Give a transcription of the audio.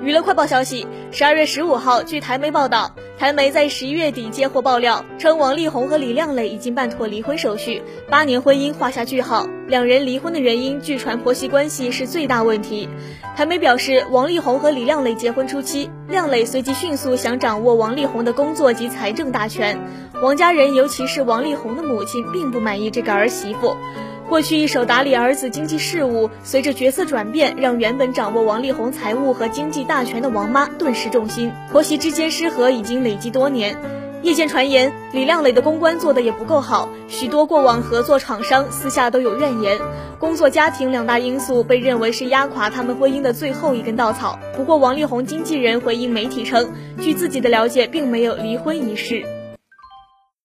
娱乐快报消息，十二月十五号，据台媒报道，台媒在十一月底接获爆料，称王力宏和李靓蕾已经办妥离婚手续，八年婚姻画下句号。两人离婚的原因，据传婆媳关系是最大问题。台媒表示，王力宏和李靓蕾结婚初期，靓蕾随即迅速想掌握王力宏的工作及财政大权，王家人尤其是王力宏的母亲并不满意这个儿媳妇。过去一手打理儿子经济事务，随着角色转变，让原本掌握王力宏财务和经济大权的王妈顿时重心。婆媳之间失和已经累积多年。业界传言，李靓蕾的公关做的也不够好，许多过往合作厂商私下都有怨言。工作家庭两大因素被认为是压垮他们婚姻的最后一根稻草。不过，王力宏经纪人回应媒体称，据自己的了解，并没有离婚一事。